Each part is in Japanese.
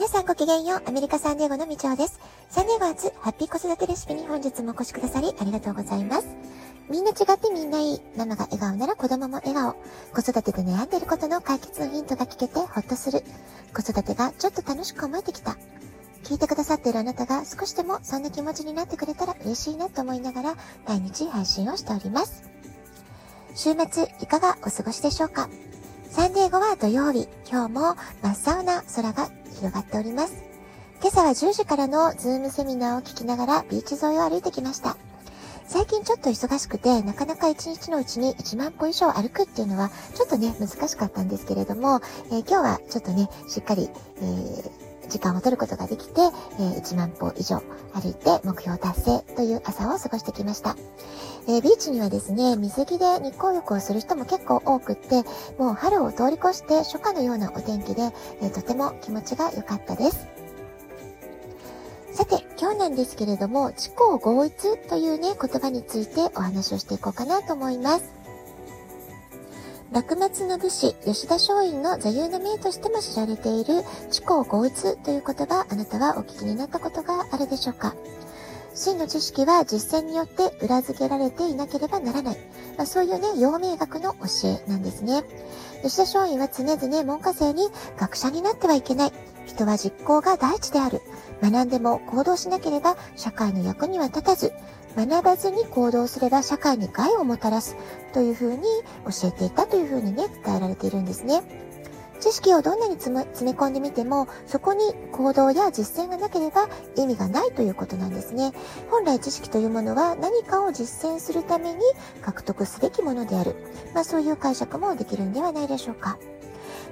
皆さんごきげんよう。アメリカサンデーゴのみちおです。サンデーゴ初ハッピー子育てレシピに本日もお越しくださりありがとうございます。みんな違ってみんないい。ママが笑顔なら子供も笑顔。子育てで悩んでいることの解決のヒントが聞けてほっとする。子育てがちょっと楽しく思えてきた。聞いてくださっているあなたが少しでもそんな気持ちになってくれたら嬉しいなと思いながら毎日配信をしております。週末いかがお過ごしでしょうか？サンデーゴは土曜日、今日も真っ青な空が広がっております。今朝は10時からのズームセミナーを聞きながらビーチ沿いを歩いてきました。最近ちょっと忙しくて、なかなか1日のうちに1万歩以上歩くっていうのは、ちょっとね、難しかったんですけれども、えー、今日はちょっとね、しっかり、えー、時間を取ることができて、えー、1万歩以上歩いて目標達成という朝を過ごしてきました。えー、ビーチにはですね、水着で日光浴をする人も結構多くって、もう春を通り越して初夏のようなお天気で、えー、とても気持ちが良かったです。さて、今日なんですけれども、知行合一というね、言葉についてお話をしていこうかなと思います。幕末の武士、吉田松陰の座右の銘としても知られている、知行合一という言葉、あなたはお聞きになったことがあるでしょうか真の知識は実践によって裏付けられていなければならない。まあ、そういうね、陽明学の教えなんですね。吉田松陰は常々門下生に学者になってはいけない。人は実行が第一である。学んでも行動しなければ社会の役には立たず、学ばずに行動すれば社会に害をもたらすというふうに教えていたというふうにね、伝えられているんですね。知識をどんなに詰め込んでみても、そこに行動や実践がなければ意味がないということなんですね。本来知識というものは何かを実践するために獲得すべきものである。まあそういう解釈もできるんではないでしょうか。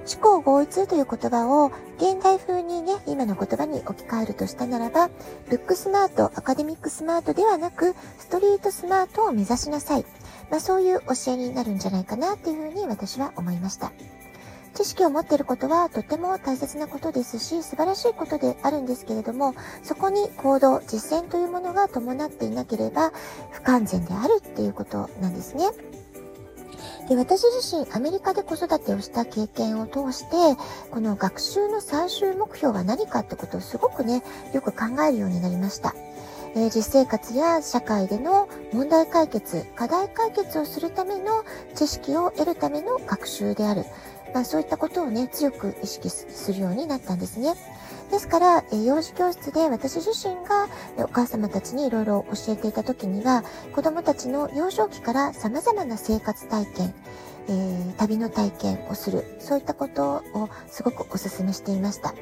思考合一という言葉を現代風にね、今の言葉に置き換えるとしたならば、ルックスマート、アカデミックスマートではなく、ストリートスマートを目指しなさい。まあそういう教えになるんじゃないかなっていうふうに私は思いました。知識を持っていることはとても大切なことですし、素晴らしいことであるんですけれども、そこに行動、実践というものが伴っていなければ不完全であるっていうことなんですね。で私自身アメリカで子育てをした経験を通してこの学習の最終目標は何かってことをすごくねよく考えるようになりました。えー、実生活や社会での問題解決、課題解決をするための知識を得るための学習である。まあ、そういったことをね、強く意識するようになったんですね。ですから、え幼児教室で私自身がお母様たちにいろいろ教えていた時には、子供たちの幼少期から様々な生活体験、えー、旅の体験をする、そういったことをすごくお勧めしていました。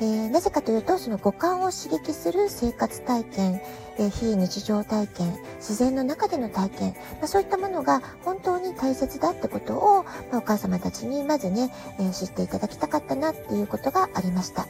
えー、なぜかというと、その五感を刺激する生活体験、えー、非日常体験、自然の中での体験、まあ、そういったものが本当に大切だってことを、まあ、お母様たちにまずね、え知っていただきたかったなっていうことがありました。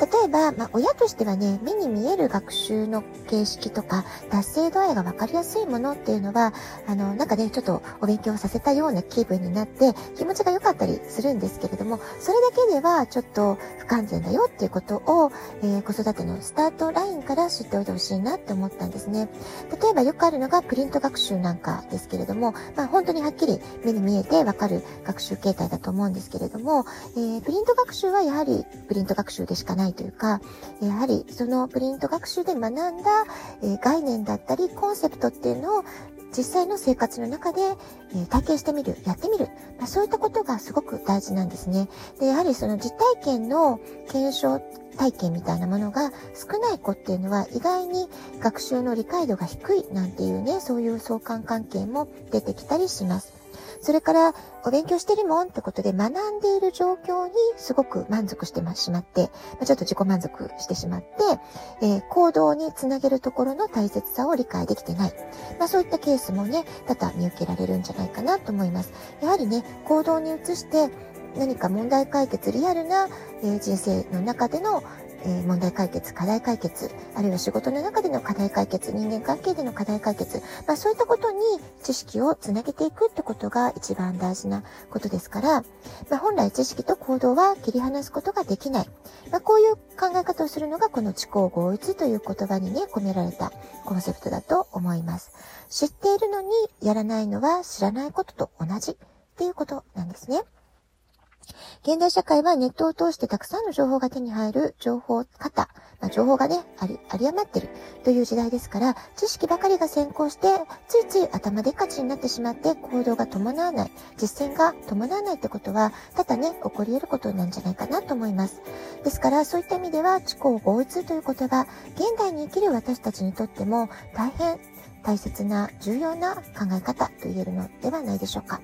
例えば、まあ、親としてはね、目に見える学習の形式とか、達成度合いが分かりやすいものっていうのは、あの、なんかね、ちょっとお勉強させたような気分になって、気持ちが良かったりするんですけれども、それだけではちょっと不完全だよっていうことを、えー、子育てのスタートラインから知っておいてほしいなって思ったんですね。例えばよくあるのがプリント学習なんかですけれども、まあ本当にはっきり目に見えてわかる学習形態だと思うんですけれども、えー、プリント学習はやはりプリント学習でしかないないというか、やはりそのプリント学習で学んだ、え概念だったりコンセプトっていうのを実際の生活の中で、え体験してみる、やってみる、まあ、そういったことがすごく大事なんですね。で、やはりその実体験の検証体験みたいなものが少ない子っていうのは意外に学習の理解度が低いなんていうね、そういう相関関係も出てきたりします。それから、お勉強してるもんってことで学んでいる状況にすごく満足してしまって、ちょっと自己満足してしまって、えー、行動につなげるところの大切さを理解できてない。まあそういったケースもね、多々見受けられるんじゃないかなと思います。やはりね、行動に移して何か問題解決、リアルな、え、人生の中でのえ問題解決、課題解決、あるいは仕事の中での課題解決、人間関係での課題解決、まあそういったことに知識をつなげていくってことが一番大事なことですから、まあ本来知識と行動は切り離すことができない。まあこういう考え方をするのがこの知行合一という言葉にね、込められたコンセプトだと思います。知っているのにやらないのは知らないことと同じっていうことなんですね。現代社会はネットを通してたくさんの情報が手に入る情報型、まあ、情報がね、あり、あり余ってるという時代ですから、知識ばかりが先行して、ついつい頭でっかちになってしまって行動が伴わない、実践が伴わないってことは、ただね、起こり得ることなんじゃないかなと思います。ですから、そういった意味では、知行合一という言葉、現代に生きる私たちにとっても大変大切な重要な考え方と言えるのではないでしょうか。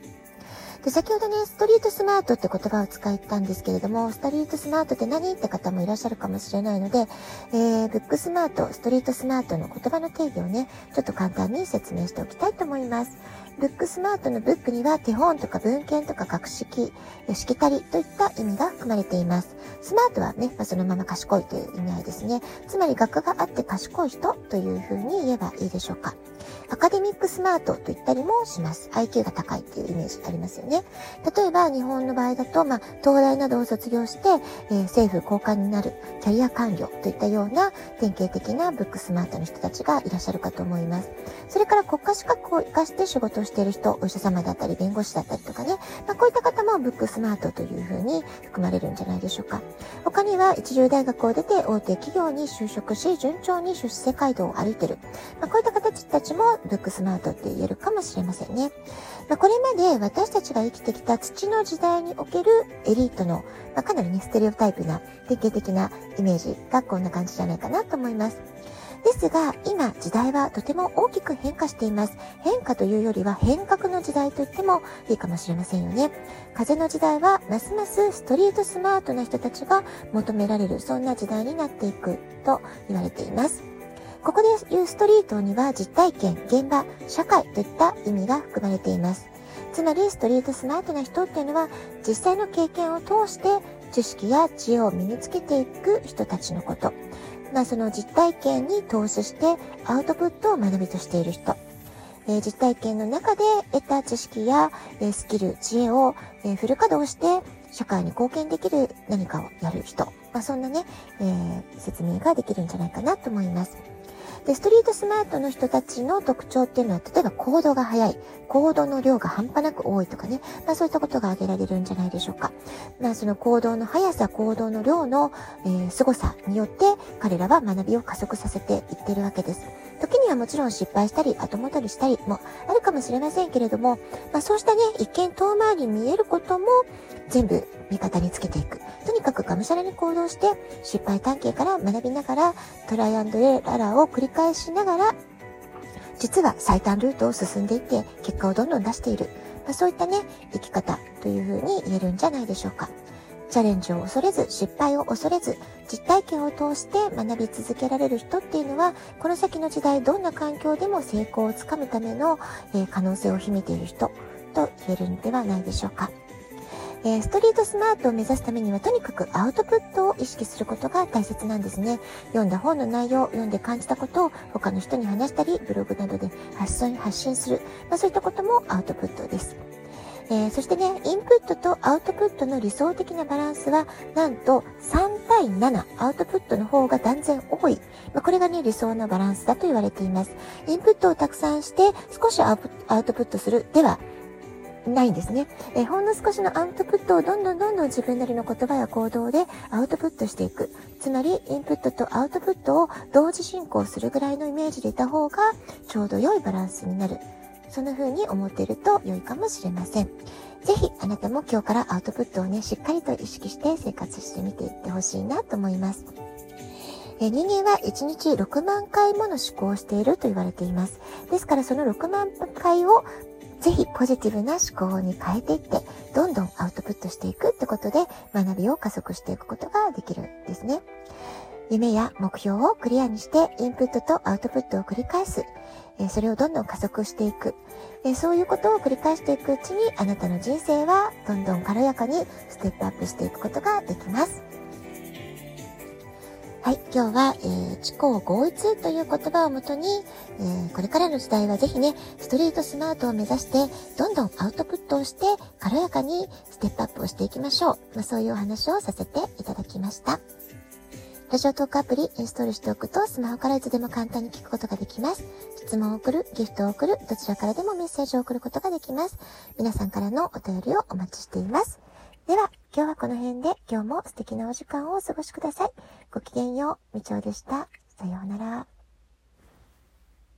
で、先ほどね、ストリートスマートって言葉を使ったんですけれども、ストリートスマートって何？って方もいらっしゃるかもしれないので、えー、ブックスマート、ストリートスマートの言葉の定義をね、ちょっと簡単に説明しておきたいと思います。ブックスマートのブックには手本とか文献とか学識、しきたりといった意味が含まれています。スマートはね、まあ、そのまま賢いという意味合いですね。つまり学があって賢い人というふうに言えばいいでしょうか。アカデミックスマートと言ったりもします。IQ が高いっていうイメージありますよね。例えば日本の場合だと、まあ、東大などを卒業して、えー、政府高官になるキャリア官僚といったような典型的なブックスマートの人たちがいらっしゃるかと思います。それから国家資格を活かして仕事をしている人、お医者様だったり弁護士だったりとかね、まあ、こういった方もブックスマートというふうに含まれるんじゃないでしょうか。他には一流大学を出て大手企業に就職し、順調に出資世街道を歩いてる。まあ、こういった形たちもブックスマートって言えるかもしれませんね。まあ、これまで私たちが生きてきた土の時代におけるエリートの、まあ、かなりね、ステレオタイプな典型的なイメージがこんな感じじゃないかなと思います。ですが、今、時代はとても大きく変化しています。変化というよりは変革の時代と言ってもいいかもしれませんよね。風の時代は、ますますストリートスマートな人たちが求められる、そんな時代になっていくと言われています。ここで言うストリートには実体験、現場、社会といった意味が含まれています。つまり、ストリートスマートな人っていうのは、実際の経験を通して知識や知恵を身につけていく人たちのこと。まあ、その実体験に投資してアウトプットを学びとしている人。えー、実体験の中で得た知識や、えー、スキル、知恵を、えー、フル稼働して社会に貢献できる何かをやる人。まあ、そんなね、え説明ができるんじゃないかなと思います。で、ストリートスマートの人たちの特徴っていうのは、例えば行動が早い、行動の量が半端なく多いとかね、まあそういったことが挙げられるんじゃないでしょうか。まあその行動の速さ、行動の量の、えー、凄さによって、彼らは学びを加速させていってるわけです。時にはもちろん失敗したり、後戻りしたりもあるかもしれませんけれども、まあそうしたね、一見遠回りに見えることも、全部味方につけていく。とにかくがむしゃらに行動して、失敗探検から学びながら、トライアンドエラーを繰り返しながら、実は最短ルートを進んでいって、結果をどんどん出している。まあ、そういったね、生き方というふうに言えるんじゃないでしょうか。チャレンジを恐れず、失敗を恐れず、実体験を通して学び続けられる人っていうのは、この先の時代、どんな環境でも成功をつかむための、えー、可能性を秘めている人と言えるんではないでしょうか。えー、ストリートスマートを目指すためにはとにかくアウトプットを意識することが大切なんですね。読んだ本の内容、読んで感じたことを他の人に話したり、ブログなどで発信発信する。まあ、そういったこともアウトプットです。えー、そしてね、インプットとアウトプットの理想的なバランスは、なんと3対7、アウトプットの方が断然多い。まあ、これがね、理想のバランスだと言われています。インプットをたくさんして、少しアウトプットする。では、ないんですね。えほんの少しのアウトプットをどんどんどんどん自分なりの言葉や行動でアウトプットしていく。つまり、インプットとアウトプットを同時進行するぐらいのイメージでいた方が、ちょうど良いバランスになる。そんな風に思っていると良いかもしれません。ぜひ、あなたも今日からアウトプットをね、しっかりと意識して生活してみていってほしいなと思います。え人間は1日6万回もの思考をしていると言われています。ですからその6万回をぜひポジティブな思考に変えていって、どんどんアウトプットしていくってことで学びを加速していくことができるんですね。夢や目標をクリアにしてインプットとアウトプットを繰り返す。それをどんどん加速していく。そういうことを繰り返していくうちにあなたの人生はどんどん軽やかにステップアップしていくことができます。はい、今日は、えー、知行合一という言葉をもとに、えー、これからの時代はぜひね、ストリートスマートを目指して、どんどんアウトプットをして、軽やかにステップアップをしていきましょう。まあ、そういうお話をさせていただきました。ラジオトークアプリインストールしておくと、スマホからいつでも簡単に聞くことができます。質問を送る、ギフトを送る、どちらからでもメッセージを送ることができます。皆さんからのお便りをお待ちしています。では、今日はこの辺で今日も素敵なお時間をお過ごしください。ごきげんよう、みちおでした。さようなら。